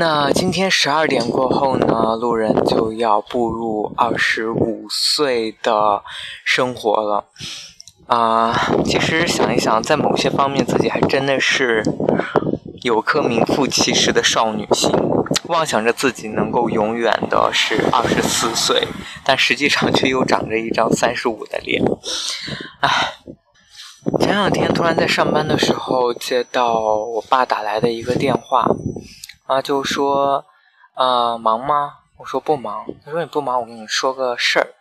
那今天十二点过后呢，路人就要步入二十五岁的生活了。啊，其实想一想，在某些方面，自己还真的是有颗名副其实的少女心，妄想着自己能够永远的是二十四岁，但实际上却又长着一张三十五的脸。唉，前两天突然在上班的时候接到我爸打来的一个电话。啊，就说，呃，忙吗？我说不忙。他说你不忙，我跟你说个事儿。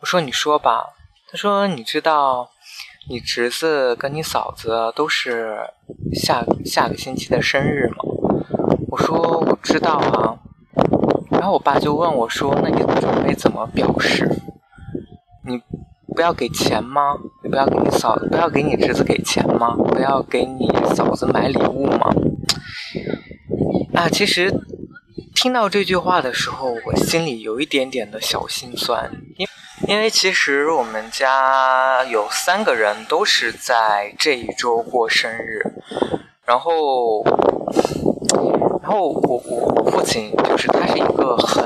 我说你说吧。他说你知道，你侄子跟你嫂子都是下下个星期的生日吗？我说我知道啊。然后我爸就问我说，那你准备怎么表示？你不要给钱吗？你不要给你嫂子，不要给你侄子给钱吗？不要给你嫂子买礼物吗？啊，其实听到这句话的时候，我心里有一点点的小心酸，因因为其实我们家有三个人都是在这一周过生日，然后，然后我我我父亲就是他是一个很，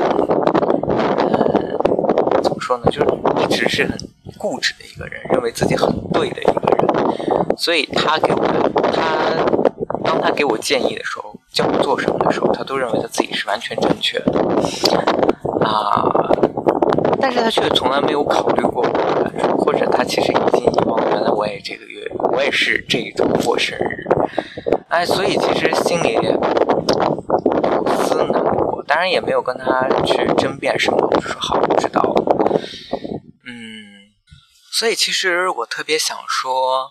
呃，怎么说呢，就是一直是很固执的一个人，认为自己很对的一个人，所以他给我他。当他给我建议的时候，叫我做什么的时候，他都认为他自己是完全正确的啊，但是他却从来没有考虑过我的感受，或者他其实已经遗忘，原来我也这个月，我也是这一周过生日，哎，所以其实心里有丝难过，当然也没有跟他去争辩什么，我就说好，我知道了，嗯，所以其实我特别想说，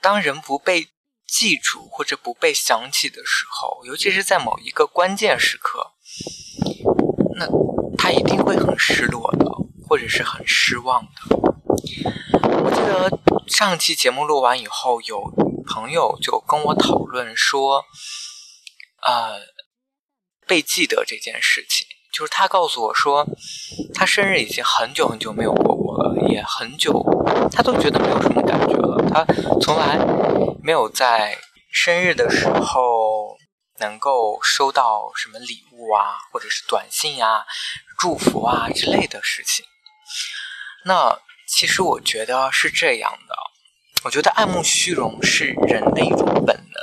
当人不被。记住或者不被想起的时候，尤其是在某一个关键时刻，那他一定会很失落的，或者是很失望的。我记得上期节目录完以后，有朋友就跟我讨论说，呃，被记得这件事情，就是他告诉我说，他生日已经很久很久没有过过了，也很久，他都觉得没有什么感觉了，他从来。没有在生日的时候能够收到什么礼物啊，或者是短信呀、祝福啊之类的事情。那其实我觉得是这样的，我觉得爱慕虚荣是人的一种本能，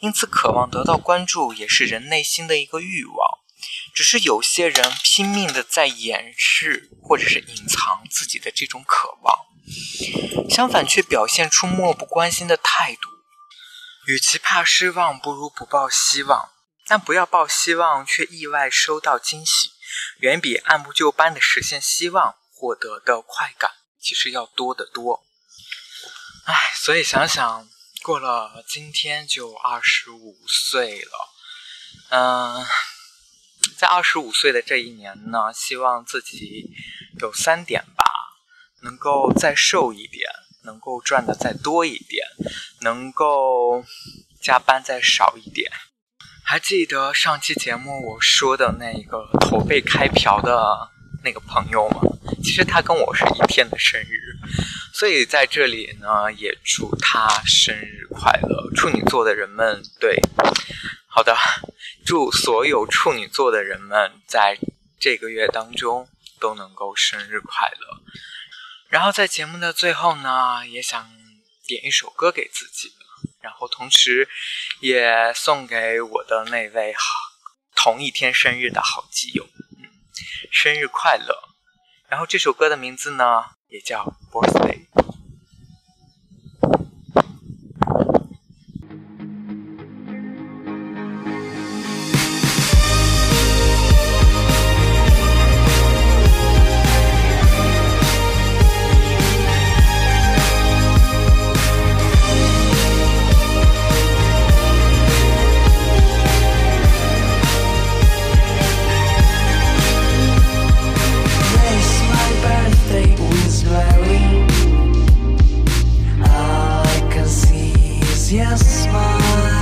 因此渴望得到关注也是人内心的一个欲望。只是有些人拼命的在掩饰或者是隐藏自己的这种渴望。相反，却表现出漠不关心的态度。与其怕失望，不如不抱希望。但不要抱希望，却意外收到惊喜，远比按部就班的实现希望获得的快感其实要多得多。唉，所以想想，过了今天就二十五岁了。嗯，在二十五岁的这一年呢，希望自己有三点吧。能够再瘦一点，能够赚的再多一点，能够加班再少一点。还记得上期节目我说的那个头被开瓢的那个朋友吗？其实他跟我是一天的生日，所以在这里呢，也祝他生日快乐。处女座的人们，对，好的，祝所有处女座的人们在这个月当中都能够生日快乐。然后在节目的最后呢，也想点一首歌给自己，然后同时也送给我的那位好同一天生日的好基友，嗯，生日快乐。然后这首歌的名字呢，也叫 Birthday。yes, my.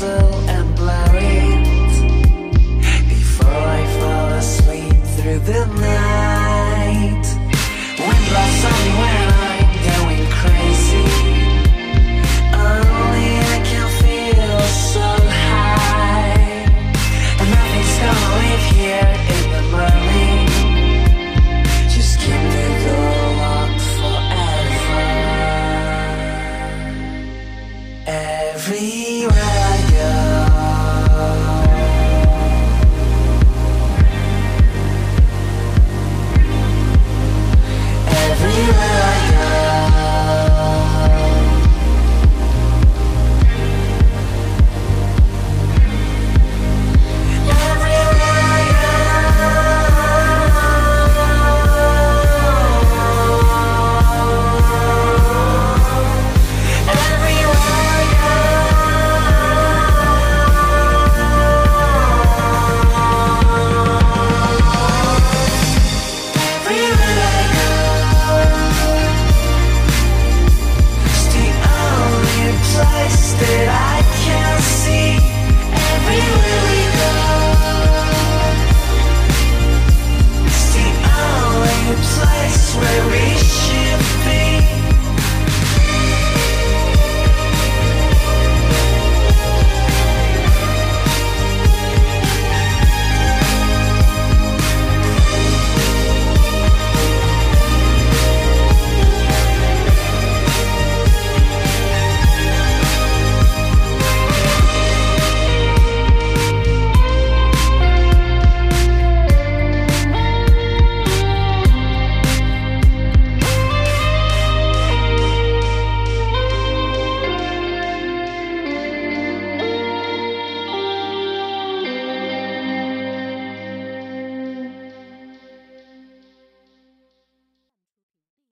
will